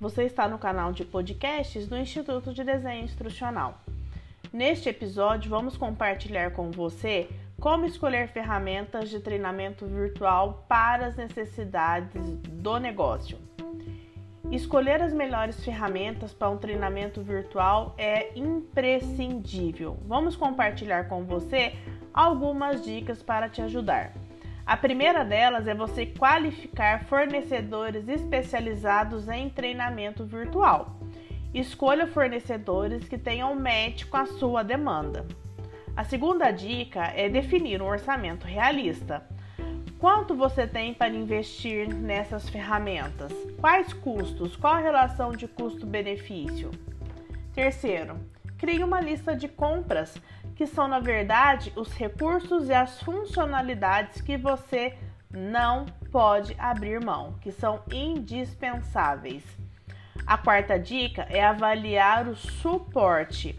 Você está no canal de podcasts do Instituto de Desenho Instrucional. Neste episódio, vamos compartilhar com você como escolher ferramentas de treinamento virtual para as necessidades do negócio. Escolher as melhores ferramentas para um treinamento virtual é imprescindível. Vamos compartilhar com você algumas dicas para te ajudar. A primeira delas é você qualificar fornecedores especializados em treinamento virtual. Escolha fornecedores que tenham match com a sua demanda. A segunda dica é definir um orçamento realista. Quanto você tem para investir nessas ferramentas? Quais custos? Qual a relação de custo-benefício? Terceiro, crie uma lista de compras, que são na verdade os recursos e as funcionalidades que você não pode abrir mão, que são indispensáveis. A quarta dica é avaliar o suporte.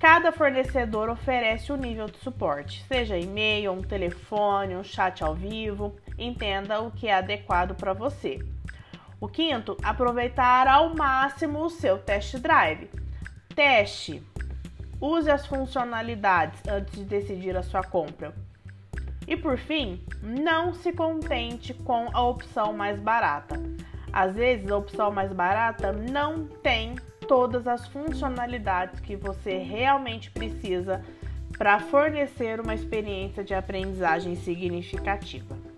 Cada fornecedor oferece um nível de suporte, seja e-mail, um telefone, um chat ao vivo. Entenda o que é adequado para você. O quinto, aproveitar ao máximo o seu test drive. Teste. Use as funcionalidades antes de decidir a sua compra. E por fim, não se contente com a opção mais barata. Às vezes, a opção mais barata não tem todas as funcionalidades que você realmente precisa para fornecer uma experiência de aprendizagem significativa.